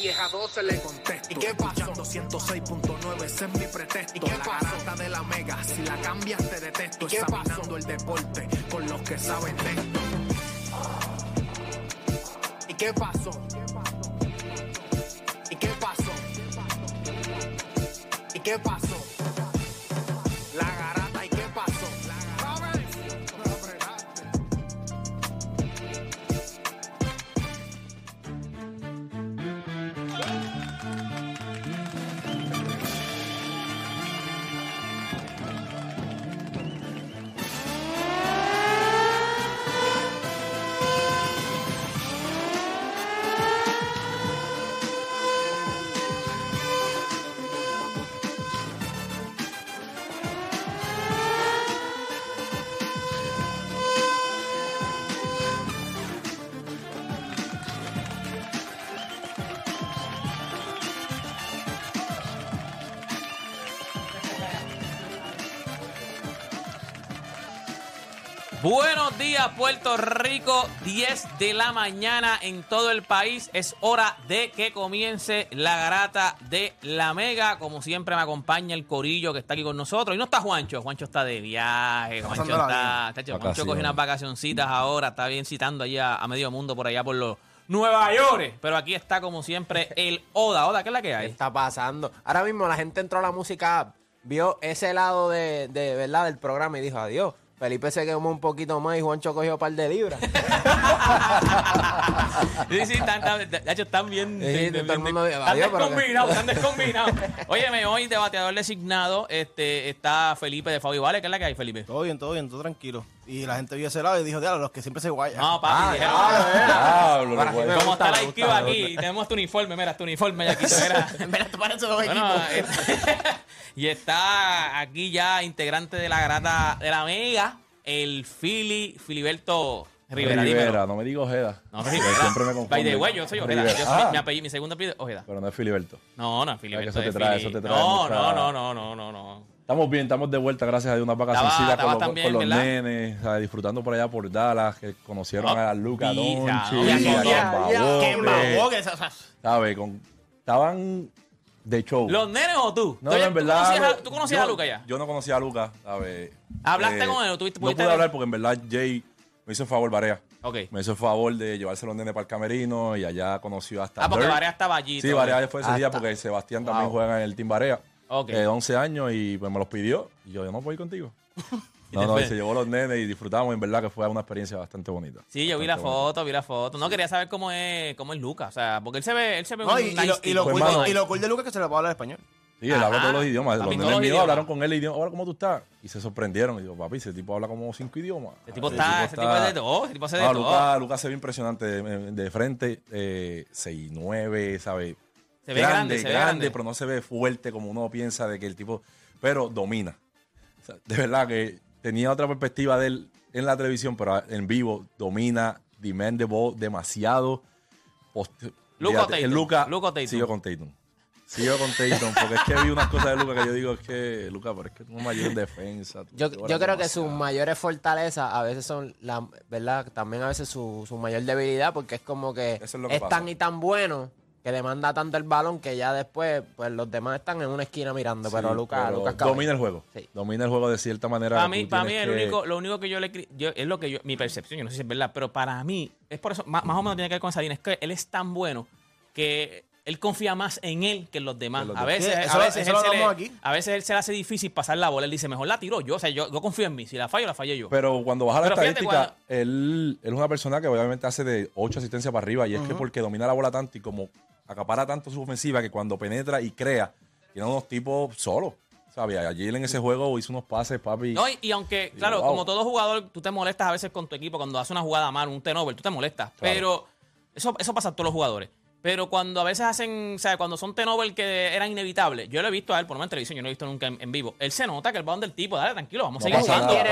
10 a 12 le contesto, ¿y qué pasó? 106.9, ese es mi pretexto, ¿y qué la garata de la mega, si la cambias te detesto, examinando el deporte con los que saben de esto. ¿Y qué pasó? ¿Y qué pasó? ¿Y qué pasó? La Buenos días, Puerto Rico. 10 de la mañana en todo el país. Es hora de que comience la garata de la Mega. Como siempre, me acompaña el Corillo que está aquí con nosotros. Y no está Juancho. Juancho está de viaje. Juancho está. Juancho cogió unas vacacioncitas ahora. Está bien citando allá a medio mundo por allá por los Nueva York. Pero aquí está, como siempre, el Oda. Oda, ¿qué es la que ¿Qué hay? está pasando? Ahora mismo la gente entró a la música vio ese lado de, de verdad del programa y dijo adiós. Felipe se quemó un poquito más y Juancho cogió un par de libras. Sí, sí, están, están, de hecho, están bien. Sí, todo el están descombinados, están descombinados. Óyeme, hoy debateador designado este, está Felipe de Fabio Vale. ¿Qué es la que hay, Felipe? Todo bien, todo bien, todo tranquilo. Y la gente vio ese lado y dijo, diablo, los que siempre se guayan. No, papi, Ah, dijeron, Diablo, que me ¿Cómo está la IQ aquí? Tenemos tu uniforme, mira, tu uniforme ya aquí. Mira, Mira, tú pareces los Bueno, este- y está aquí ya integrante de la grata de la Mega, el Fili, Filiberto Rivera. Rivera, no me digo Ojeda. No, Rivera. Siempre me By confundo. the way, yo soy Ojeda. Yo- Ah, mi, apellido, mi segundo apellido es Ojeda. pero no es Filiberto. No, no, Filiberto. eso te trae- Fili- eso te trae no, mucha- no, no, no, no, no, no. Estamos bien, estamos de vuelta, gracias a Dios, una vacacioncita con, los, también, con los nenes, disfrutando por allá por Dallas, que conocieron No, a Luca ya, a ya, ya, Kemba ya. Walker, ¡Qué embabó que esa- esa- ¿sabes? Estaban de show. ¿Los nenes o tú? no, ¿Tú, no, ya- en verdad. conocías, a, tú conocías yo- a Luca ya? Yo no conocía a Luca, ¿sabes? ¿Hablaste con él o tuviste- No pude hablar porque en verdad Jay me hizo el favor, Barea. Ok. Me hizo el favor de llevarse los nenes para el camerino y allá conoció hasta Ah, porque Dirk. Varea estaba allí. Sí. Barea fue ese día Hasta- porque Sebastián también Wow. juega en el Team Barea. Ok. Eh, 11 años y pues me los pidió. Y yo, yo no puedo ir contigo. no, no, y se llevó los nenes y disfrutamos. En verdad que fue una experiencia bastante bonita. Sí, yo vi la Bastante bonita. foto, vi la foto. No quería saber cómo es, cómo es Luca, o sea, porque él se ve, él se ve No, un y, y nice lo, y, tipo. lo Pues, cool, mano. y lo cool de Lucas es que se le puede hablar español. Sí, él habla Ajá. todos los idiomas. Papi, Los todos nenes los míos idiomas. hablaron con él el idioma. Hola, ¿cómo tú estás? Y se sorprendieron. Y digo, papi, ese tipo habla como cinco idiomas. Ese tipo está, ese tipo es de todo, ese tipo hace de No, todo. Lucas Luca se ve impresionante de, de frente. Eh, 6'9", ¿sabes? Se ve grande, se ve grande. pero no se ve fuerte como uno piensa de que el tipo... Pero domina. O sea, de verdad que tenía otra perspectiva de él en la televisión, pero en vivo domina, demand the ball demasiado. El Tatum. Tatum. sigo con Tatum. Sigo con Tatum, porque es que vi unas cosas de Luca que yo digo, es que, Luca, pero es que tú no mayor en defensa. tú Yo, creo que sus mayores fortalezas a veces son, la, ¿verdad? También a veces su, su mayor debilidad porque es como que Eso es lo que es tan y tan bueno que demanda tanto el balón que ya después pues los demás están en una esquina mirando, pero Sí, Lucas pero Lucas cabe. domina el juego. Sí. Domina el juego de cierta manera. Para mí, para mí el que- único, lo único que yo le yo, es lo que yo, mi percepción, yo no sé si es verdad, pero para mí, es por eso, más, más o menos tiene que ver con esa línea, es que él es tan bueno que él confía más en él que en los demás. Los a veces, Sí, a eso- veces, él lo se le, hablamos aquí. a veces él se le hace difícil pasar la bola. Él dice, mejor la tiro yo. O sea, yo, yo confío en mí. Si la fallo, la fallé yo. Pero cuando baja la Pero estadística, él, él es una persona que obviamente hace de 8 asistencias para arriba. Y es que porque domina la bola tanto y como acapara tanto su ofensiva que cuando penetra y crea, tiene unos tipos solos. ¿Sabes? Ayer en ese juego hizo unos pases, papi. No, y, y aunque, claro, wow. como todo jugador, tú te molestas a veces con tu equipo cuando hace una jugada mal, un turnover, tú te molestas. Claro. Pero eso, eso pasa a todos los jugadores. Pero cuando a veces hacen, o sea, cuando son turnover que eran inevitables, yo lo he visto a él, por lo menos en televisión, yo no lo he visto nunca en, en vivo. Él se nota que el balón del tipo, dale, tranquilo, vamos a seguir jugando. tiene,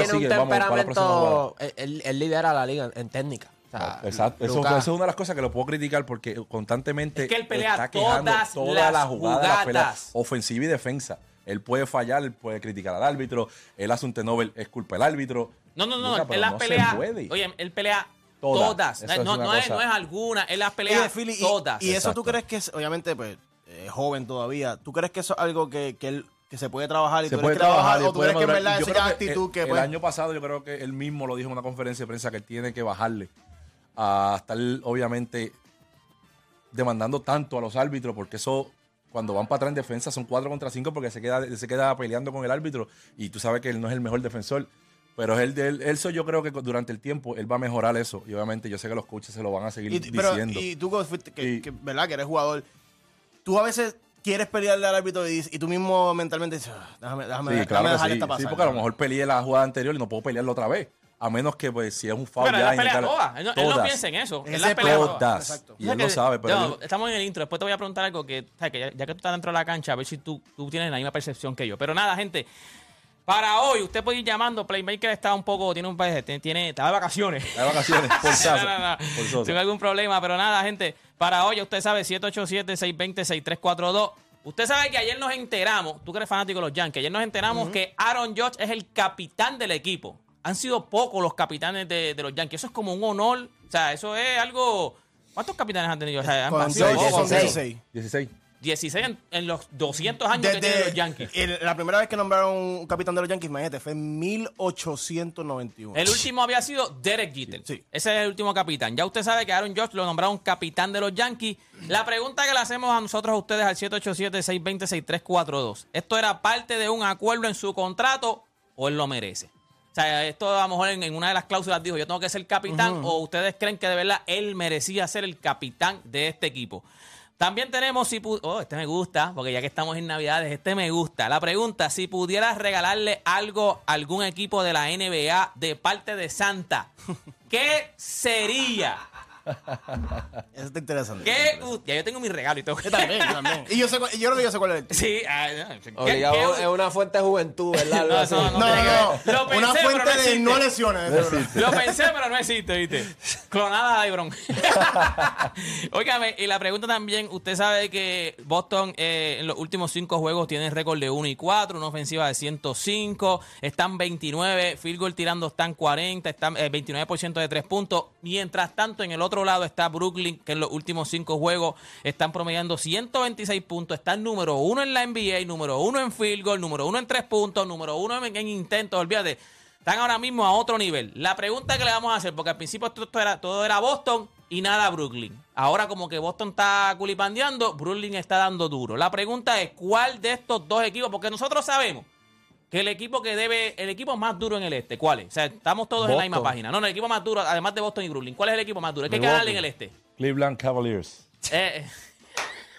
un sigue, temperamento. Él- él lidera la liga en técnica. Sea, Exacto. Eso, es una de las cosas que lo puedo criticar porque constantemente Es que él pelea está quejando todas todas las jugadas, las peleas, jugadas. ofensiva y defensa. Él puede fallar, él puede criticar al árbitro, él hace un tenovel, es culpa del árbitro. No, no, no, él las no pelea. puede. Oye, él pelea Todas. todas. Eso es no, es, cosa. no es alguna, él las Oye, pelea y- todas. Y, eso tú crees que es, obviamente, pues, eh, joven todavía. ¿Tú crees que eso es algo que, que, él, que se puede trabajar y se tú puede trabajar ¿O tú crees que en verdad Yo esa creo ya que actitud el, que, el pues, año pasado yo creo que él mismo lo dijo en una conferencia de prensa que él tiene que bajarle a estar obviamente demandando tanto a los árbitros porque eso cuando van para atrás en defensa son 4 contra 5 porque se queda, se queda peleando con el árbitro y tú sabes que él no es el mejor defensor. Pero él, él, eso yo creo que durante el tiempo él va a mejorar eso. Y obviamente yo sé que los coaches se lo van a seguir Y, pero, diciendo. y tú, que Y- que, ¿verdad? Que eres jugador. Tú a veces quieres pelearle al árbitro y, y tú mismo mentalmente dices, "Ah, déjame, déjame, Sí, déjame claro dejar sí. esta Sí, pasar. porque a lo mejor peleé la jugada anterior y no puedo pelearlo otra vez. A menos que, pues, si es un foul Pero él ya las pelea indicar- todas. Él no, él no Todas. piensa en eso. Él Ese las pelea punto. todas. Todas. Exacto. Y él lo sabe, pero No, él- estamos en el intro. Después te voy a preguntar algo que, ya, ya que tú estás dentro de la cancha, a ver si tú, tú tienes la misma percepción que yo. Pero nada, gente. Para hoy, usted puede ir llamando. Playmaker está un poco, tiene un tiene, tiene está de vacaciones. de vacaciones, por No, no, no. Por Tengo algún problema, pero nada, gente. Para hoy, usted sabe, 787-620-6342. Usted sabe que ayer nos enteramos, tú que eres fanático de los Yankees, ayer nos enteramos que Aaron Judge es el capitán del equipo. Han sido pocos los capitanes de, de los Yankees. Eso es como un honor. O sea, eso es algo. ¿Cuántos capitanes han tenido? O sea, han Con sido seis, pocos. son 16. 16. 16. 16 en, en los 200 años que tienen los Yankees. el- la primera vez que nombraron un capitán de los Yankees, imagínate, fue en 1891. El último había sido Derek Jeter. Sí. Ese es el último capitán. Ya usted sabe que Aaron Judge lo nombraron capitán de los Yankees. La pregunta que le hacemos a nosotros a ustedes al 787-620-6342. ¿Esto era parte de un acuerdo en su contrato o él lo merece? O sea, esto a lo mejor en, en una de las cláusulas dijo, yo tengo que ser capitán o ustedes creen que de verdad él merecía ser el capitán de este equipo. También tenemos, si oh, este me gusta, porque ya que estamos en Navidades, este me gusta. La pregunta, si pudieras regalarle algo a algún equipo de la NBA de parte de Santa, ¿qué sería? Eso está interesante. ¿Qué? ya yo tengo mi regalo y todo. Yo también, yo también. Y yo, sé, cuál- yo creo que yo sé cuál es el Sí, ah, no, ¿qué- Obligado, qué- es una fuente de juventud, ¿verdad? No, así. no, No, no, no. Lo pensé, Una pero fuente no de existe. no lesiones. Lo pensé, pero no existe, ¿viste? Clonada de Lebron. Óigame, y la pregunta también, usted sabe que Boston eh, en los últimos cinco juegos tiene récord de 1 y 4, una ofensiva de 105, están 29, field goal tirando están 40, están eh, 29% de tres puntos. Mientras tanto, en el otro lado está Brooklyn, que en los últimos cinco juegos están promediando 126 puntos, están número uno en la NBA, número uno en field goal, número uno en tres puntos, número uno en, en intentos, olvídate. Están ahora mismo a otro nivel. La pregunta que le vamos a hacer, porque al principio todo, era, todo era Boston y nada Brooklyn. Ahora como que Boston está culipandeando, Brooklyn está dando duro. La pregunta es, ¿cuál de estos dos equipos? Porque nosotros sabemos que el equipo que debe, el equipo más duro en el este, ¿cuál es? O sea, estamos todos en la misma página. No, no, el equipo más duro, además de Boston y Brooklyn. ¿Cuál es el equipo más duro? Es que hay que Milwaukee. ganarle en el este. Cleveland Cavaliers. Eh,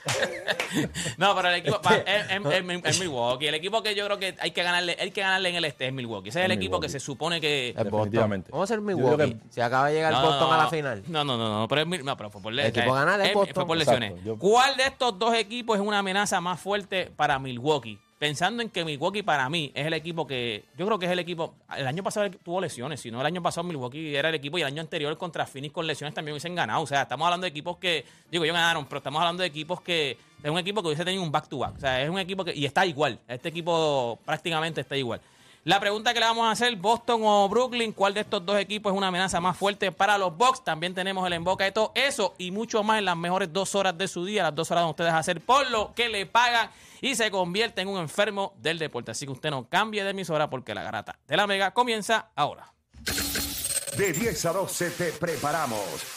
no, pero el equipo pa- es, es- es- es Milwaukee. El equipo que yo creo que hay que ganarle, hay que ganarle en el este es Milwaukee. Ese es el Es equipo que se supone que. Es Boston. Vamos a ser Milwaukee. que- Si acaba de llegar No, Boston no, a la final. No, no, no, no, pero, es, no, pero fue por, le- El equipo eh, gana de eh, Boston. fue por Exacto. lesiones. Yo- ¿Cuál de estos dos equipos es una amenaza más fuerte para Milwaukee? Pensando en que Milwaukee para mí es el equipo que yo creo que es el equipo. El año pasado tuvo lesiones, si no el año pasado Milwaukee era el equipo y el año anterior contra Phoenix con lesiones también hubiesen ganado. O sea, estamos hablando de equipos que digo yo ganaron, pero estamos hablando de equipos que es un equipo que hubiese tenido un back to back. O sea, es un equipo que y está igual. Este equipo prácticamente está igual. La pregunta que le vamos a hacer, Boston o Brooklyn, ¿cuál de estos dos equipos es una amenaza más fuerte para los Bucks? También tenemos el emboca de todo eso y mucho más en las mejores dos horas de su día, las dos horas donde ustedes hacer por lo que le pagan y se convierte en un enfermo del deporte. Así que usted no cambie de emisora porque la garata de la mega comienza ahora. De 10 a 12 te preparamos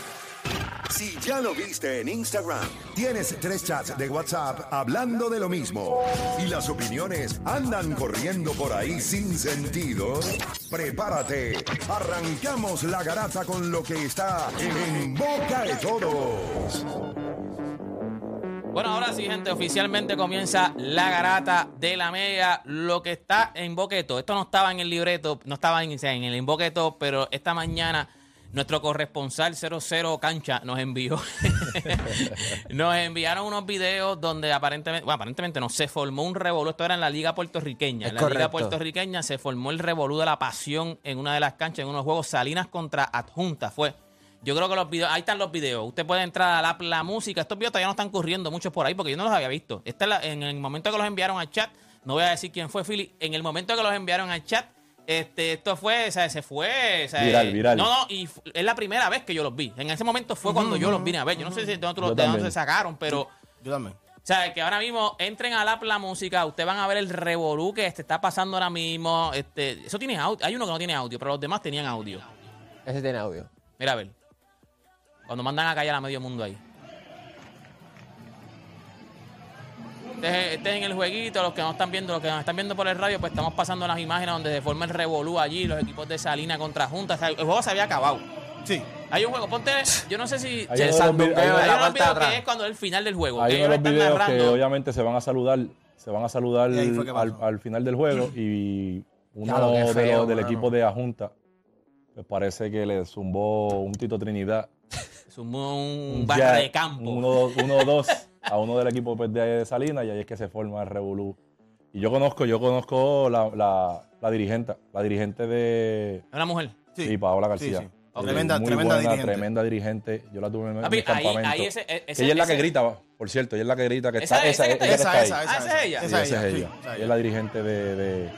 Si ya lo viste en Instagram, tienes tres chats de WhatsApp hablando de lo mismo y las opiniones andan corriendo por ahí sin sentido, prepárate. Arrancamos la garata con lo que está en boca de todos. Bueno, ahora sí, gente, oficialmente comienza la garata de la mega. Lo que está en Boqueto, esto no estaba en el libreto, no estaba en, en el Boqueto, pero esta mañana nuestro corresponsal 00 Cancha nos envió. nos enviaron unos videos donde aparentemente, bueno, aparentemente no, se formó un revolú. Esto era en la Liga Puertorriqueña. Es en la Liga. Puertorriqueña se formó el revolú de la pasión en una de las canchas, en unos juegos Salinas contra Adjunta. Fue. Yo creo que los videos, ahí están los videos. Usted puede entrar a la, la música. Estos videos todavía no están corriendo muchos por ahí porque yo no los había visto. Esta es la- en el momento que los enviaron al chat, no voy a decir quién fue, Philly. En el momento que los enviaron al chat, este, esto fue, o sea, se fue. o sea, Viral, eh, viral. No, no, y es la primera vez que yo los vi. En ese momento fue cuando yo los vine a ver. Yo no sé si de dónde, Yo de dónde se sacaron, pero. Yo también. O sea, que ahora mismo entren a la, la música, ustedes van a ver el revolú que este está pasando ahora mismo. Este, eso tiene audio. Hay uno que no tiene audio, pero los demás tenían audio. Ese tiene audio. Mira a ver. Cuando mandan a callar a medio mundo ahí. Este es, este es en el jueguito, los que no están viendo, los que nos están viendo por el radio, pues estamos pasando las imágenes donde se forma el revolú allí, los equipos de Salina contra Junta. O sea, el juego se había acabado. Sí. Hay un juego, ponte, yo no sé si... Hay el hay unos videos que es cuando es el final del juego. Hay que uno de ellos los están videos que obviamente se van a saludar, se van a saludar al, final del juego y uno Claro, qué de feo, los- del equipo de Ajunta, pues parece que le zumbó un Tito Trinidad. Es un, un barra de campo. Uno, uno dos a uno del equipo pues, de Salinas y ahí es que se forma el Revolú. Y yo conozco, yo conozco la, la, la dirigente, la dirigente de ¿Es una mujer? sí, Paola García. Sí, sí. Eh, Tremenda- muy tremenda buena, dirigente. tremenda dirigente. Yo la tuve en, Papi, el ahí, campamento. ahí ese, ese- ella es la que ese- grita, por cierto, ella es la que grita que Esa- está, esa esa, Esa, está esa, ahí. esa. Ah, esa es ella. Sí, Esa esa es sí, ella. esa Ella ella. es la dirigente de, de-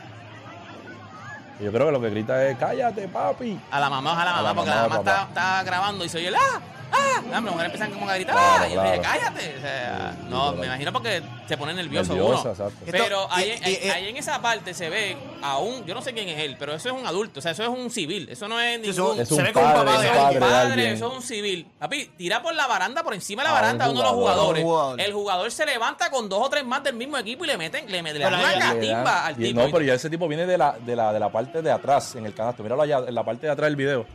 Yo creo que lo que grita es cállate, papi. A la mamá, a la A mamá, la porque mamá, la mamá está, está grabando y se oye el ¡ah! ¡Ah! Las mujeres empiezan como a gritar Claro, ¡ah! Y yo dije, cállate. O sea, no, me imagino porque se pone nervioso Nerviosa, uno. exacto. Pero Esto- ahí, ahí- y- ahí en esa parte se ve a un, yo no sé quién es él, pero eso es un adulto, o sea, eso es un civil, eso no es ningún... Es Se un ve como un padre, papá un de Eso es padre un eso es un civil. Papi, tira por la baranda, por encima de la A un baranda a uno de los jugador. jugadores. Un jugador. El jugador se levanta con dos o tres más del mismo equipo y le meten, le, meten- una catimba al tipo. no, pero ya ese tipo viene de la, de, la, de la parte de atrás en el canasto. Míralo allá, en la parte de atrás del video.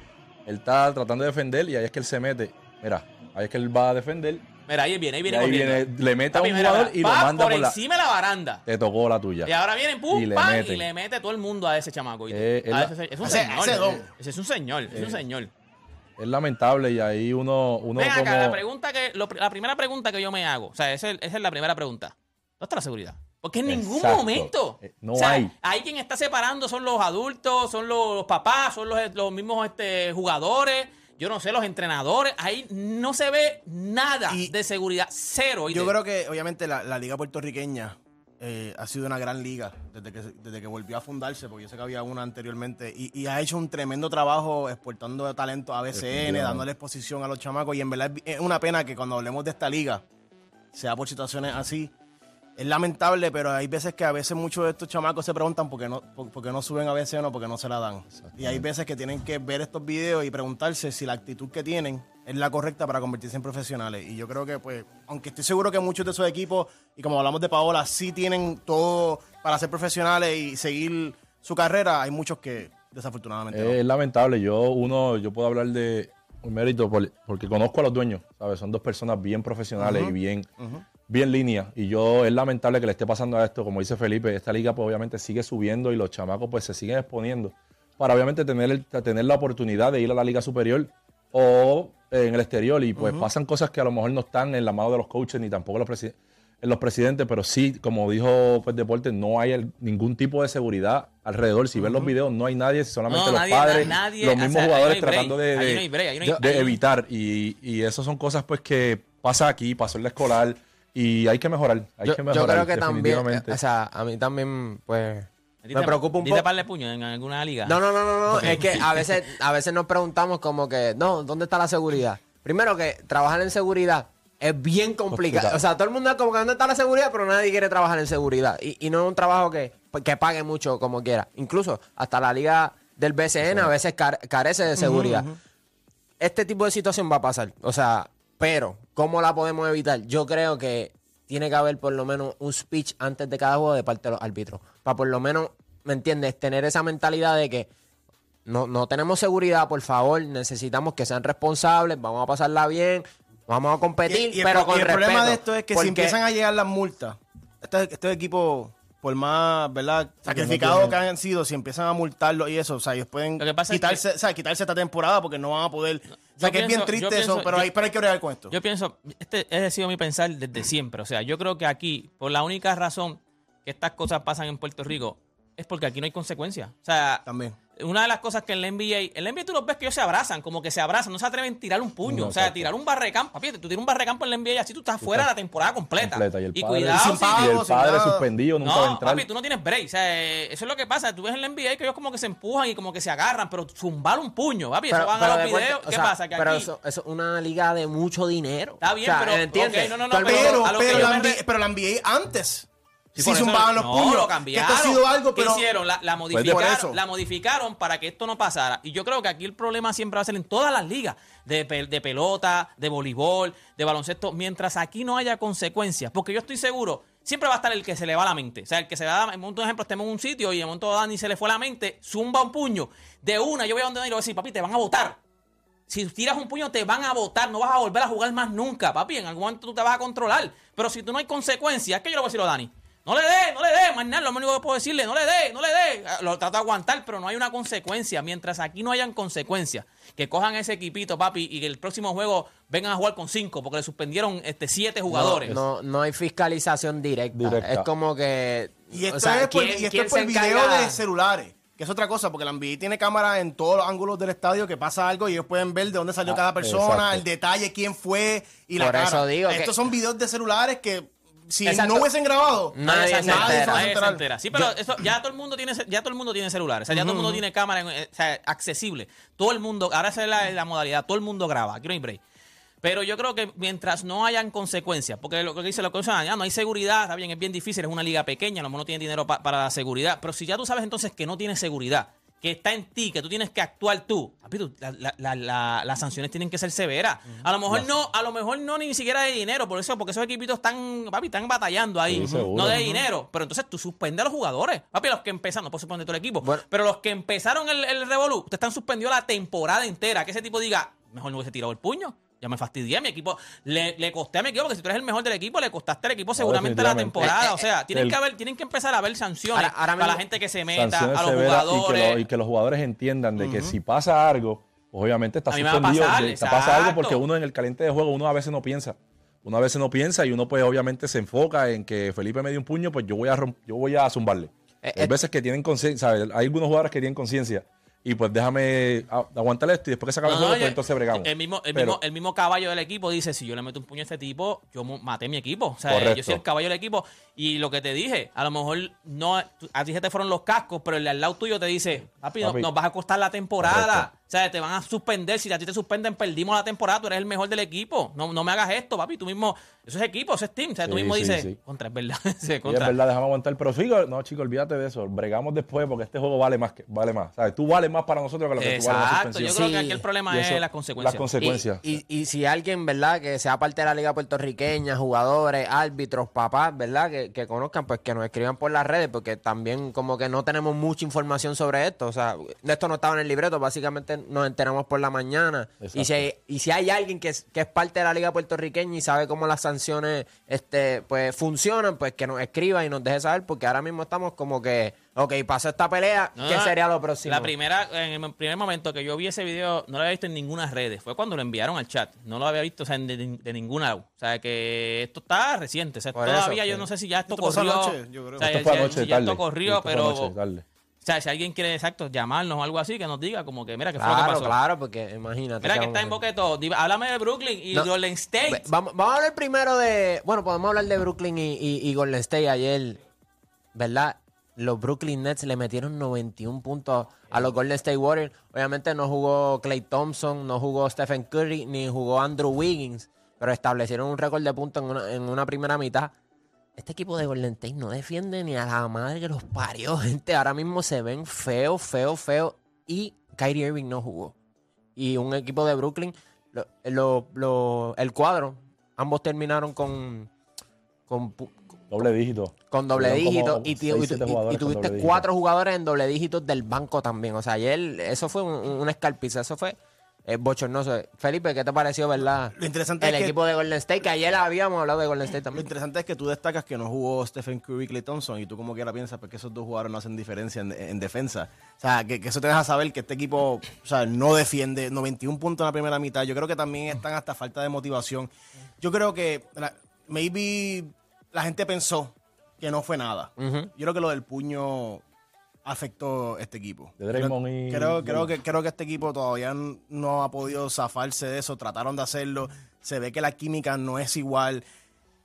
Él está tratando de defender y ahí es que él se mete. Mira, ahí es que él va a defender. Mira, ahí viene, ahí Y viene ahí corriendo. viene, le mete a un mira, jugador mira, y lo manda por por la. encima de la baranda. Te tocó la tuya. Y ahora vienen, pum, Y le pan, y le mete todo el mundo a ese chamaco. Eh, es A la- ese se- es un señor. ese don. Ese es un señor, es un señor. Es lamentable y ahí uno, uno Ven acá, como. la pregunta que, lo- la primera pregunta que yo me hago, o sea, esa es, esa es la primera pregunta. ¿Dónde está la seguridad? Porque en ningún Exacto. momento. Eh, no o sea, hay. Ahí quien está separando son los adultos, son los, los papás, son los, los mismos este, jugadores, yo no sé, los entrenadores. Ahí no se ve nada Y- de seguridad, cero. Yo creo que, obviamente, la, la liga puertorriqueña eh, ha sido una gran liga desde que, desde que volvió a fundarse, porque yo sé que había una anteriormente, y, y ha hecho un tremendo trabajo exportando talento a BCN, dándole exposición a los chamacos, y en verdad es, es una pena que cuando hablemos de esta liga, sea por situaciones así, es lamentable, pero hay veces que a veces muchos de estos chamacos se preguntan por qué no, por, por qué no suben a BCN o por qué no se la dan. Y hay veces que tienen que ver estos videos y preguntarse si la actitud que tienen es la correcta para convertirse en profesionales. Y yo creo que, pues, aunque estoy seguro que muchos de esos equipos, y como hablamos de Paola, sí tienen todo para ser profesionales y seguir su carrera, hay muchos que desafortunadamente no. Es lamentable. Yo, uno, yo puedo hablar de un mérito por- porque conozco a los dueños, ¿sabes? Son dos personas bien profesionales y bien, bien línea. Y yo, es lamentable que le esté pasando a esto. Como dice Felipe, esta liga, pues obviamente sigue subiendo y los chamacos, pues se siguen exponiendo para obviamente tener, el- tener la oportunidad de ir a la liga superior o eh, en el exterior. Y pues pasan cosas que a lo mejor no están en la mano de los coaches ni tampoco los presidentes en los presidentes, pero sí, como dijo pues Deporte, no hay el- ningún tipo de seguridad alrededor. Si ven los videos, no hay nadie, solamente No, los nadie- padres, nadie, los o mismos sea, ahí no jugadores tratando de, no break, evitar. Y, y eso son cosas pues que pasa aquí, pasó en la escolar y hay que mejorar. Hay Yo, que yo mejorar. creo que también, o sea, a mí también, pues, ¿Diste- me preocupa un ¿Diste poco. par de puño en alguna liga? No, no, no, no, no. Es que a veces, a veces nos preguntamos como que, no, ¿dónde está la seguridad? Primero que trabajar en seguridad es bien complicado. O sea, todo el mundo es como que dónde está la seguridad, pero nadie quiere trabajar en seguridad. Y, y no es un trabajo que, que pague mucho como quiera. Incluso hasta la liga del BCN a veces care- carece de seguridad. Este tipo de situación va a pasar. O sea, pero, ¿cómo la podemos evitar? Yo creo que tiene que haber por lo menos un speech antes de cada juego de parte de los árbitros. Para por lo menos, ¿me entiendes? Tener esa mentalidad de que no, no tenemos seguridad, por favor, necesitamos que sean responsables, vamos a pasarla bien, vamos a competir, Y- y el pero pro- con y el problema de esto es que si empiezan a llegar las multas, estos, estos equipos, por más, ¿verdad? Sacrificados que han sido, si empiezan a multarlos y eso, o sea, ellos pueden que es quitarse, o sea, quitarse esta temporada porque no van a poder. o sea, que es bien triste eso, pero, yo- hay, pero hay que bregar con esto. Yo pienso, este ha sido mi pensar desde siempre. O sea, yo creo que aquí, por la única razón que estas cosas pasan en Puerto Rico, es porque aquí no hay consecuencias. O sea, También. Una de las cosas que en la NBA, en la NBA tú los ves que ellos se abrazan, como que se abrazan, no se atreven a tirar un puño, No, o sea, exacto. tirar un barrecampo. Papi, tú tiras un barrecampo en la NBA y así tú estás fuera de la temporada completa. completa. Y el padre, cuidado, sin pago, y el sin padre suspendido nunca va a no, entrar. papi, tú no tienes break. O sea, eh, eso es lo que pasa. Tú ves en la NBA que ellos como que se empujan y como que se agarran, pero zumbar un puño, papi, eso van a los videos. o ¿Qué sea, pasa? Que pero aquí... eso, eso es una liga de mucho dinero. Está bien, O sea, pero- ¿entiendes? no, no, no, pero- Pero, pero, pero la NBA antes. Sí, eso- zumbaban los no, puños. lo Que cambiaron. esto ha sido algo, ¿Qué pero. hicieron? La, la por modificaron, la modificaron para que esto no pasara. Y yo creo que aquí el problema siempre va a ser en todas las ligas. De, de pelota, de voleibol, de baloncesto. Mientras aquí no haya consecuencias. Porque yo estoy seguro, siempre va a estar el que se le va la mente. O sea, el que se le va, en un ejemplo, estemos en un sitio y de momento a Dani se le fue la mente, zumba un puño. De una, yo voy a donde Dani y le voy a decir, papi, te van a votar. Si tiras un puño, te van a votar, no vas a volver a jugar más nunca, papi. En algún momento tú te vas a controlar. Pero si tú no hay consecuencias, ¿qué yo le voy a decir a Dani? No le dé, no le dé, más nada, lo único que puedo decirle, no le dé, no le dé. Ah, Lo trato de aguantar, pero no hay una consecuencia. Mientras aquí no hayan consecuencias, que cojan ese equipito, papi, y que el próximo juego vengan a jugar con cinco, porque le suspendieron este siete jugadores. No, no hay fiscalización directa. Directa. Es como que. Y esto o sea, es por, ¿quién- y esto quién es por se video encarga? de celulares. Que es otra cosa, porque la NBA tiene cámaras en todos los ángulos del estadio que pasa algo y ellos pueden ver de dónde salió Ah, cada persona, exacto. el detalle, quién fue y la Por cara. eso digo que- Estos son videos de celulares que si Exacto. no hubiesen grabado, Nadie se se va a entera. Nadie se enterar. entera. Sí, pero eso, ya todo el mundo tiene, ya todo el mundo tiene o sea, ya todo el mundo tiene cámara, eh, o sea, accesible. Todo el mundo, ahora esa es la, la modalidad, todo el mundo graba, aquí no hay break. Pero yo creo que mientras no hayan consecuencias, porque lo que dice lo que dicen, ya no hay seguridad, está bien, es bien difícil, es una liga pequeña, a lo mejor no tienen dinero pa- para la seguridad, pero si ya tú sabes entonces que no tienes seguridad, que está en ti, que tú tienes que actuar tú, papi, tú, la- la- la- la- las sanciones tienen que ser severas. A lo mejor no, a lo mejor no ni siquiera de dinero, por eso, porque esos equipitos están, papi, están batallando ahí, Sí, seguro. no de dinero, pero entonces tú suspende a los jugadores, papi, los que empezaron, no puedo suspender todo el equipo, Bueno. pero los que empezaron el, el Revolú, te están suspendido la temporada entera, que ese tipo diga, mejor no hubiese tirado el puño. Ya me fastidié a mi equipo. Le, le costé a mi equipo, porque si tú eres el mejor del equipo, le costaste al equipo seguramente la temporada. Eh, o sea, eh, tienen el- que haber, tienen que empezar a haber sanciones Ahora- ahora para la gente que se meta, a los severas y que, jugadores. lo- y que los jugadores entiendan de que si pasa algo, pues obviamente está A a suspendido. pasar, de- te pasa algo porque uno en el caliente de juego, uno a veces no piensa. Uno a veces no piensa y uno pues obviamente se enfoca en que Felipe me dio un puño, pues yo voy a romp- yo voy a zumbarle. Eh, Hay eh, veces que tienen conciencia, ¿sabes? Hay algunos jugadores que tienen conciencia y pues déjame a- aguantar esto y después que se acabe el juego, pues entonces bregamos. El mismo, el, Pero- mismo, el mismo caballo del equipo dice, si yo le meto un puño a este tipo, yo maté mi equipo. O sea, Correcto. yo soy el caballo del equipo. Y lo que te dije, a lo mejor no a ti se te fueron los cascos, pero el al lado tuyo te dice, papi, no- Papi. nos vas a costar la temporada. Correcto. O sea, te van a suspender. Si a ti te suspenden, perdimos la temporada. Tú eres el mejor del equipo. No, no me hagas esto, papi. Tú mismo, eso es equipo, eso es team. O sea, tú mismo sí, dices, sí. contra, es verdad. Sí, Sí, es contra. verdad, déjame aguantar. Pero sigo, no, chico, olvídate de eso. Bregamos después porque este juego vale más. Que, vale más. ¿Sabes? Tú vales más para nosotros que lo que tú vales Exacto. Yo creo Sí. que aquí el problema es las consecuencias. Las consecuencias. Y, y, y si alguien, ¿verdad? Que sea parte de la liga puertorriqueña, jugadores, árbitros, papás, ¿verdad? Que, que conozcan, pues que nos escriban por las redes, porque también como que no tenemos mucha información sobre esto. O sea, esto no estaba en el libreto, básicamente nos enteramos por la mañana. Exacto. Y si, hay, y si hay alguien que es, que es parte de la liga puertorriqueña y sabe cómo las sanciones este, pues funcionan, pues que nos escriba y nos deje saber, porque ahora mismo estamos como que, ok, pasó esta pelea, ¿qué No, sería lo próximo? La primera, en el primer momento que yo vi ese video, no lo había visto en ninguna red. Fue cuando lo enviaron al chat. No lo había visto o sea, de, de ninguna. O sea, que esto está reciente. O sea, Por todavía eso, yo no sé si ya esto, corrió. anoche, yo creo. O sea, Esto fue si ya esto corrió, Esto fue pero. O sea, si alguien quiere, exacto, llamarnos o algo así, que nos diga, como que, mira, ¿qué fue lo que Claro, pasó? claro, porque imagínate. Mira que está en hacer. boqueto. Dime, Háblame de Brooklyn y No. Golden State. Vamos, vamos a hablar primero de. Bueno, podemos hablar de Brooklyn y, y- y Golden State ayer. ¿Verdad? Los Brooklyn Nets le metieron 91 puntos a los Golden State Warriors. Obviamente no jugó Clay Thompson, no jugó Stephen Curry, ni jugó Andrew Wiggins. pero establecieron un récord de puntos en una, en una primera mitad. Este equipo de Golden State no defiende ni a la madre que los parió, gente. Ahora mismo se ven feo, feo, feo. Y Kyrie Irving no jugó. Y un equipo de Brooklyn, lo- lo- lo- el cuadro, ambos terminaron con, con, Doble dígito. con doble dígito y, tuviste dígito. cuatro jugadores en doble dígitos del banco también. O sea, ayer eso fue un, un escalpiza, eso fue eh, bochornoso. Felipe, ¿qué te pareció, verdad? Lo interesante El es que- equipo de Golden State, que ayer habíamos hablado de Golden State Lo también. interesante es que tú destacas que no jugó Stephen Curry y Clay Thompson y tú como quiera piensas porque esos dos jugadores no hacen diferencia en, en defensa. O sea, que, que eso te deja saber que este equipo o sea, no defiende 91 puntos en la primera mitad. Yo creo que también están hasta falta de motivación. Yo creo que la- maybe la gente pensó que no fue nada. Yo creo que lo del puño afectó este equipo. De Draymond creo, y- creo, creo que, creo que este equipo todavía no ha podido zafarse de eso. Trataron de hacerlo. Se ve que la química no es igual.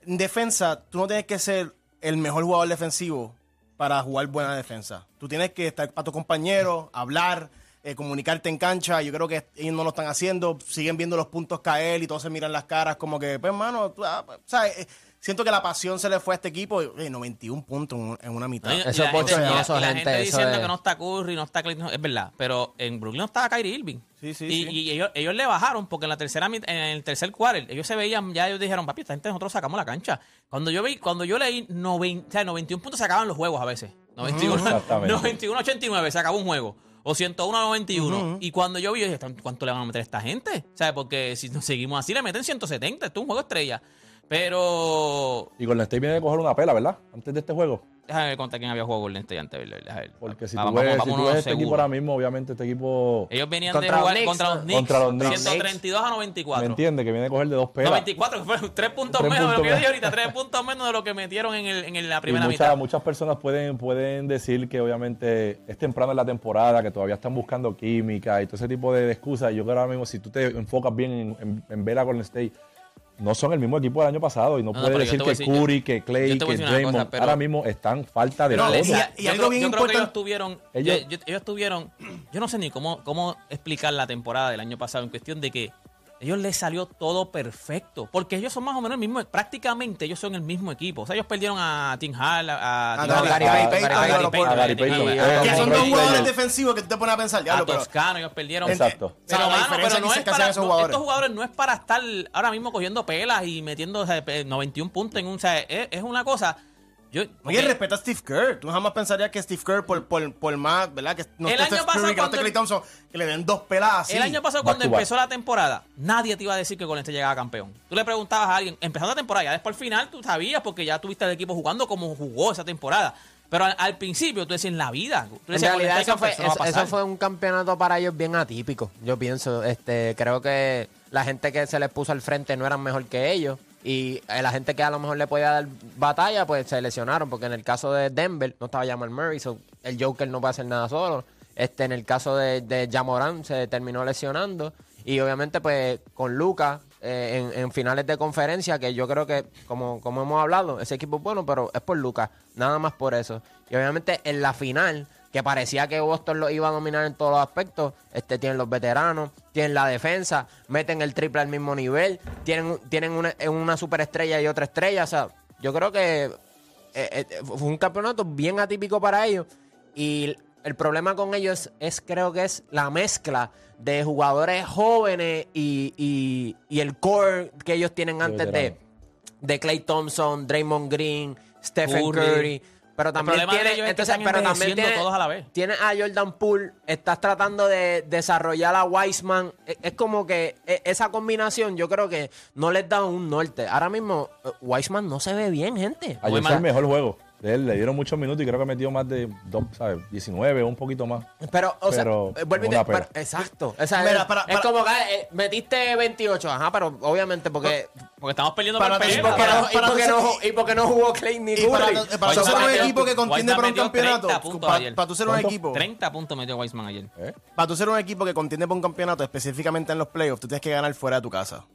En defensa, tú no tienes que ser el mejor jugador defensivo para jugar buena defensa. Tú tienes que estar para tu compañero, hablar, eh, comunicarte en cancha. Yo creo que ellos no lo están haciendo. Siguen viendo los puntos caer y todos se miran las caras como que, pues, hermano, ah, pues, ¿sabes? Siento que la pasión se le fue a este equipo. Eh, 91 puntos en, una mitad. Y Eso es gente- bochornoso, gente, gente eso diciendo es- que no está Curry, no está Clayton, es verdad. Pero en Brooklyn no estaba Kyrie Irving. Sí, sí, y, sí. y ellos, ellos le bajaron porque en la tercera en el tercer quarter ellos se veían, ya ellos dijeron, papi, esta gente nosotros sacamos la cancha. Cuando yo vi, cuando yo leí 90, o sea, 91 puntos se acaban los juegos a veces. 91, Exactamente. 91 89 se acabó un juego. O 101 a 91. Y cuando yo vi, yo dije, ¿cuánto le van a meter a esta gente? ¿Sabes? Porque si nos seguimos así, le meten 170. Esto es un juego estrella. Pero. Y Golden State viene de coger una pela, ¿verdad? Antes de este juego. Déjame ver contra quién había jugado Golden State antes. Déjame ver. Porque si Vamos- tú ves, vamos- si tú ves este equipo ahora mismo, obviamente este equipo... Ellos venían Contra de los jugar Knicks, contra los. Knicks. Contra los Knicks. 132 a ¿Me 94. entiendes? Que viene de coger de dos pelas. 24, que fueron 3 puntos Tres menos de lo puntos que yo dije menos. ahorita. 3 puntos menos de lo que metieron en, el, en la Y primera muchas, mitad. muchas personas pueden, pueden decir que obviamente es temprano en la temporada, que todavía están buscando química y todo ese tipo de, de excusas. Y yo creo que ahora mismo, si tú te enfocas bien en, en, en ver a Golden State, no son el mismo equipo del año pasado. Y no, No, yo decir que decir- Curry, que Clay, que Draymond, cosa, pero- ahora mismo están falta de No, todo. y- algo creo, bien yo creo que importante- ellos tuvieron, Ellos- yo- yo- ellos tuvieron, yo no sé ni cómo, cómo explicar la temporada del año pasado en cuestión de que ellos les salió todo perfecto, porque ellos son más o menos el mismo, prácticamente ellos son el mismo equipo. O sea, ellos perdieron a Tim Hall, a, A Gary- a- a a a- a- eh, a- que son dos jugadores defensivos que tú te pones a pensar, a diablo, pero Toscano, ellos perdieron. Exacto. Pero, pero no es para, estos jugadores no es para estar ahora mismo cogiendo pelas y metiendo o sea, pe- 91 puntos en un. O sea, es, es una cosa. Yo, Oye, ok, respeta a Steve Kerr. Tú jamás pensarías que Steve Kerr, por, por, por más, ¿verdad? Que no El esté año pasado cuando Thompson, que le den dos peladas así. El año pasado, cuando empezó la temporada, nadie te iba a decir que Golden State llegaba campeón. Tú le preguntabas a alguien, empezando la temporada, ya después al final tú sabías porque ya tuviste el equipo jugando como jugó esa temporada. Pero al, al principio tú decías en la vida. Tú En decías, realidad eso fue, no eso, fue un campeonato para ellos bien atípico, yo pienso. Este, creo que la gente que se les puso al frente no eran mejor que ellos. Y eh, la gente que a lo mejor le podía dar batalla, pues se lesionaron. Porque en el caso de Denver no estaba Jamal Murray, so el Joker no puede hacer nada solo. Este, en el caso de, de Jamoran se terminó lesionando. Y obviamente, pues, con Lucas eh, en, finales de conferencia, que yo creo que, como, como hemos hablado, ese equipo es bueno, pero es por Lucas, nada más por eso. Y obviamente en la final, que parecía que Boston lo iba a dominar en todos los aspectos, este tienen los veteranos, tienen la defensa, meten el triple al mismo nivel, tienen, tienen una, una superestrella y otra estrella. O sea, yo creo que eh, eh, fue un campeonato bien atípico para ellos. Y el problema con ellos es, creo que es la mezcla de jugadores jóvenes y, y- y el core que ellos tienen antes de, de Clay Thompson, Draymond Green, Stephen Curry. Curry. Pero también tiene, ellos es que entonces, pero también envejeciendo tiene, todos a la vez. tiene a Jordan Poole, estás tratando de desarrollar a Wiseman. Es, es como que e- esa combinación yo creo que no les da un norte. Ahora mismo eh, Wiseman no se ve bien, gente. Ayer Muy fue el mejor juego. De él le dieron muchos minutos y creo que metió más de dos, ¿sabes? 19 o un poquito más. Pero, o Pero, sea, eh, vuelve una pero- exacto. O sea, Mira, es, para- es para- como que eh, metiste 28, ajá, pero obviamente porque... Porque estamos perdiendo Para pela. porque, para- no, y para porque no, y porque no jugó Clay ni para, Curry. para tú Wiseman ser un equipo que contiende Wiseman para un campeonato, 30 puntos para, para tú ser un equipo, 30 puntos metió Weisman ayer. ¿Eh? para tú ser un equipo que contiende para un campeonato, específicamente en los playoffs, tú tienes que ganar fuera de tu casa.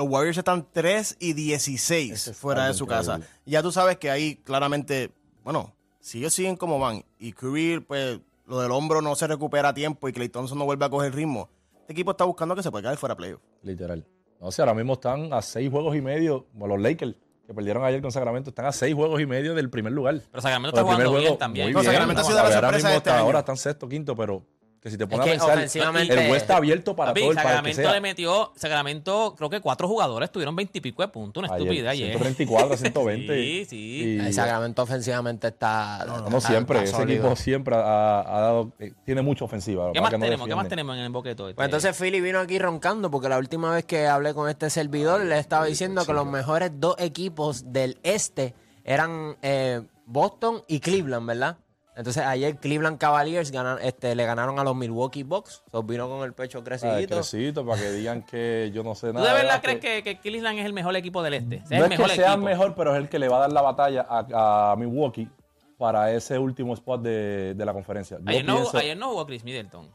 Los Warriors están 3 y 16 Ese es fuera de su increíble. casa. Ya tú sabes que ahí claramente, bueno, si ellos siguen como van y Curry, pues lo del hombro no se recupera a tiempo y Clay Thompson no vuelve a coger ritmo, este equipo está buscando que se pueda caer fuera de playoffs. Literal. No sé, ahora mismo están a seis juegos y medio, como los Lakers, que perdieron ayer con Sacramento, están a seis juegos y medio del primer lugar. Pero Sacramento está el primer jugando bien también. muy No, bien. Sacramento ha sido la Ahora sorpresa mismo de este hasta año. ahora están sexto, quinto, pero que si te pones que a pensar, ofensivamente- el West está abierto para Papi, todo el para el que Sacramento sea. le metió, Sacramento, creo que cuatro jugadores tuvieron veintipico de puntos, una estupidez ayer. 134, 120. Sí, sí. Y- El Sacramento ofensivamente está. no, está- siempre, está ese sólido. equipo siempre ha, ha dado, eh, tiene mucha ofensiva. ¿Qué más que no tenemos? ¿Qué más tenemos en el boqueto? este? Pues entonces Philly vino aquí roncando porque la última vez que hablé con este servidor le estaba diciendo que los mejores dos equipos del este eran eh, Boston y Cleveland, ¿verdad? Entonces ayer Cleveland Cavaliers ganan- este, le ganaron a los Milwaukee Bucks. So, vino con el pecho Ah, crecidito. crecito, para que digan que yo no sé ¿Tú nada. de verdad crees que, que Cleveland es el mejor equipo del este? Es No el es mejor que sea equipo. mejor, pero es el que le va a dar la batalla a, a Milwaukee para ese último spot de, de la conferencia. Yo, Ayer no, pienso- ayer no jugó Chris Middleton.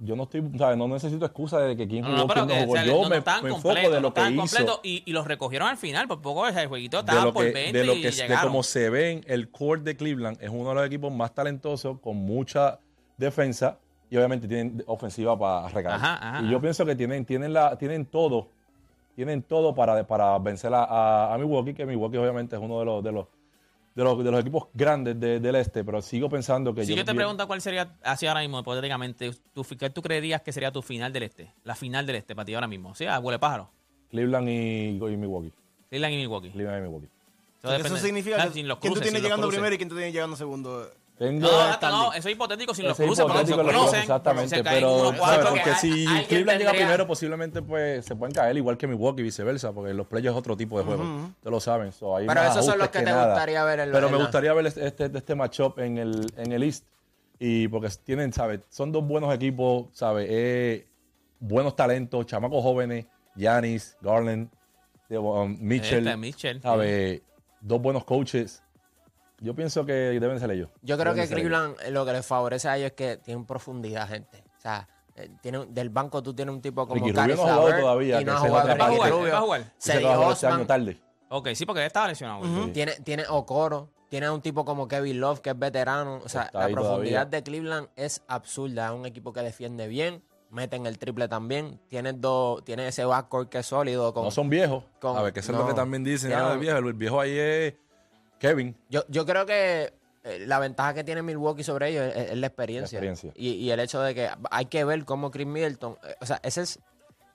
Yo no estoy, ¿sabes? No necesito excusa de que quién No, jugó, no, pero quién que no o jugó. sea, yo no me, enfoco de no lo que hizo. y, y los recogieron al final. Por poco el jueguito de estaba por que, 20 de lo y que de llegaron. como se ven el core de Cleveland es uno de los equipos más talentosos con mucha defensa y obviamente tienen ofensiva para regalar Ajá, ajá, y ajá. yo pienso que tienen tienen la tienen todo tienen todo para, para vencer a, a, a Milwaukee que Milwaukee obviamente es uno de los de los de los, de los equipos grandes de- del este pero sigo pensando que Si yo te vi- pregunto cuál sería, así ahora mismo, hipotéticamente, tú, ¿qué tú creerías que sería tu final del este? La final del este para ti ahora mismo. O sea, huele pájaro. Cleveland y, y Milwaukee Cleveland y Milwaukee. Cleveland y Milwaukee Eso, Eso significa Ah, que los quién tú cruces, tienes llegando cruces. primero y quién tú tienes llegando segundo. Tengo No, no, eso es hipotético sin los cruces, porque se hipotético, lo- conocen. exactamente, se pero porque que si hay- Cleveland llega primero, posiblemente pues se pueden caer igual que Milwaukee y viceversa, porque los playoffs es otro tipo de juego. Ustedes lo saben. so, hay Pero más esos son los que te nada. gustaría ver en la- Pero me gustaría ver este, este, este matchup en el, en el East. Y porque tienen, ¿sabes? Son dos buenos equipos, ¿sabes? Eh, buenos talentos, chamacos jóvenes, Giannis, Garland, um, Mitchell, Este, Mitchell, ¿sabes? Dos buenos coaches. Yo pienso que deben ser ellos. Yo creo Deben que. Cleveland eh, lo que les favorece a ellos es que tienen profundidad, gente. O sea, eh, tiene, del banco tú tienes un tipo como Ricky Rubio no ha jugado todavía, y no ha jugado ¿Va a jugar? ¿Va a jugar? Este año tarde. Ok, sí, porque él estaba lesionado. güey. Tiene, tiene Okoro, tiene un tipo como Kevin Love, que es veterano. O sea, Está la profundidad todavía. de Cleveland es absurda. Es un equipo que defiende bien, meten el triple también. Tiene dos, tiene ese backcourt que es sólido. Con, No son viejos. con- a ver, que eso es lo que también dicen. Tiene ah, un- el viejo, el viejo ahí es Kevin. Yo, yo creo que eh, la ventaja que tiene Milwaukee sobre ellos es, es la experiencia. La experiencia. Y, y el hecho de que hay que ver cómo Chris Middleton. eh, o sea, esa es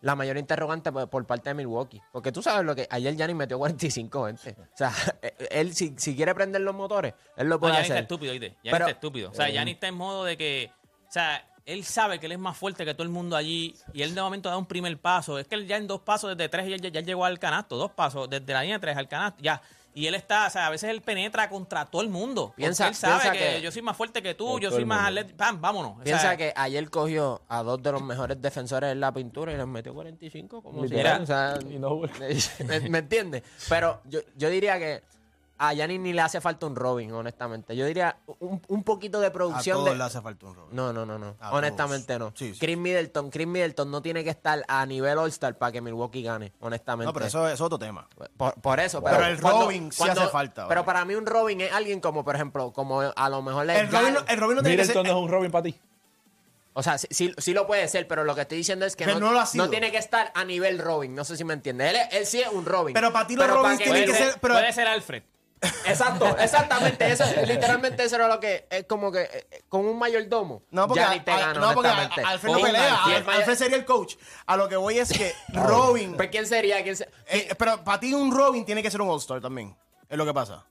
la mayor interrogante por, por parte de Milwaukee. Porque tú sabes lo que. Ayer Giannis metió 45 gente. O sea, eh, él, si, si quiere prender los motores, él lo No, puede está hacer. estúpido, ¿oíste? Pero- está estúpido. O sea, Giannis está en modo de que. O sea, él sabe que él es más fuerte que todo el mundo allí y él de momento da un primer paso. Es que él ya en dos pasos desde tres ya, ya- ya llegó al canasto. Dos pasos desde la línea de tres al canasto. Ya. Y él está, o sea, a veces él penetra contra todo el mundo. Piensa- él sabe piensa que, que- yo soy más fuerte que tú, yo soy más atlético. Pam, vámonos. O Piensa sea, que ayer cogió a dos de los mejores defensores en la pintura y les metió 45, como si o sea, Y no. ¿Me, me entiendes? Pero yo, yo diría que a Giannis ni le hace falta un Robin, honestamente. Yo diría un, un poquito de A producción todos de... le hace falta un rol. No, no, no, no. A honestamente todos. no. Sí, sí. Chris Middleton, Chris Middleton no tiene que estar a nivel All-Star para que Milwaukee gane, honestamente. No, pero eso es otro tema. Por, por eso, Pero pero, el Robin sí hace falta, Pero ¿vale? para mí un Robin es alguien como, por ejemplo, como a lo mejor le El Robin, no- el Robin no tiene que ser. Middleton no es un Robin para ti. O sea, sí, sí, sí lo puede ser, pero lo que estoy diciendo es que no, no lo tiene que estar a nivel Robin. No sé si me entiendes. Él, él sí es un Robin. Pero para ti los Robins tienen que ser, ser- pero- puede ser Alfred. Exacto, exactamente. Eso, literalmente eso era lo que es como que eh, eh, con un mayordomo. No, porque, Giannis te a- gana, no, porque a- honestamente. a- Alfred no un pelea. Alfred, Al- mayor- Alfred sería el coach. A lo que voy es que Robin. Pues, ¿quién sería? ¿Quién se- eh, pero para ti un Robin tiene que ser un All-Star también. Es lo que pasa.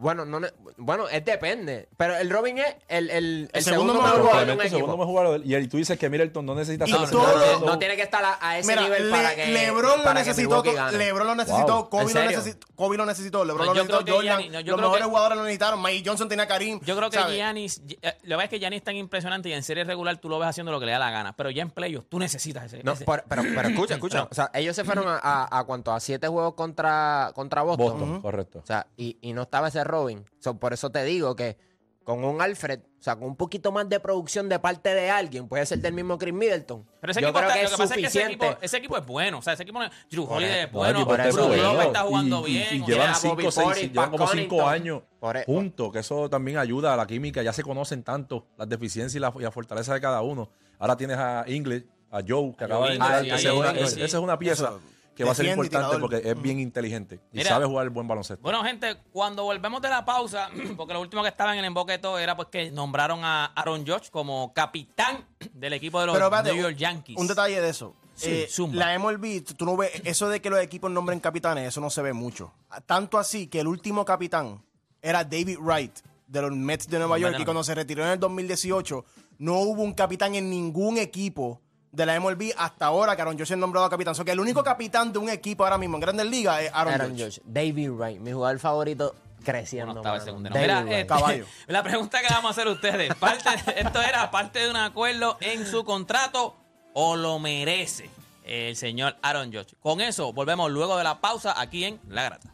Bueno, no, ne- bueno, es depende. Pero el Robin es el, el, el segundo segundo, mejor jugador Probablemente segundo equipo. mejor jugador. Y tú dices que Middleton no necesita Y estar No, todo- tiene que estar a, a ese Mira, nivel Le- para que LeBron lo para que necesitó. LeBron lo necesitó, Wow. Kobe ¿En lo necesitó, Kobe lo necesitó, LeBron No, lo yo necesitó, creo que Jordan, Giannis- no, yo los creo mejores que- jugadores lo necesitaron, Mike Johnson tenía a Karim. Yo creo que ¿sabes? Giannis, lo que pasa es que Giannis es tan impresionante y en serie regular tú lo ves haciendo lo que le da la gana, pero ya en playoffs tú necesitas ese. No, ese- por- pero, pero escucha, escucha. O sea, ellos se fueron a, a, a cuánto, a siete juegos contra, contra Boston. Boston, correcto. O sea, y, y no estaba ese Robin. So, por eso te digo que con un Alfred, o sea, con un poquito más de producción de parte de alguien, puede ser del mismo Chris Middleton. Pero ese Yo equipo creo está- que lo es que pasa es que ese suficiente. equipo, ese equipo es bueno. O sea, ese equipo no es. Drew Holiday es No, bueno. está jugando y- bien. Y, llevan sea, a Bobby 5 Portis, seis, llevan como Pat 5 Connaughton. años e- juntos, que eso también ayuda a la química. Ya se conocen tanto las deficiencias y la, y la fortaleza de cada uno. Ahora tienes a English, a Joe, que A acaba Joe de entrar. Esa es una- es pieza Eso. Que va a ser importante porque es bien inteligente y Mira. sabe jugar el buen baloncesto. Bueno, gente, cuando volvemos de la pausa, porque lo último que estaba en el emboque de todo era pues que nombraron a Aaron Judge como capitán del equipo de los Pero espérate, New York Yankees. Un detalle de eso. Sí, Eh, la MLB, tú no ves, eso de que los equipos nombren capitanes, eso no se ve mucho. Tanto así que el último capitán era David Wright de los Mets de Nueva York y cuando se retiró en el 2018 no hubo un capitán en ningún equipo de la MLB hasta ahora que Aaron Judge es nombrado capitán. O sea que el único capitán de un equipo ahora mismo en Grandes Ligas es Aaron, Aaron. George. David Wright, mi jugador favorito creciendo. Bueno, estaba el mano. segundo. Mira, este, Caballo. la pregunta que vamos a hacer ustedes, parte, esto era parte de un acuerdo en su contrato o lo merece el señor Aaron Judge. Con eso volvemos luego de la pausa aquí en La Grata.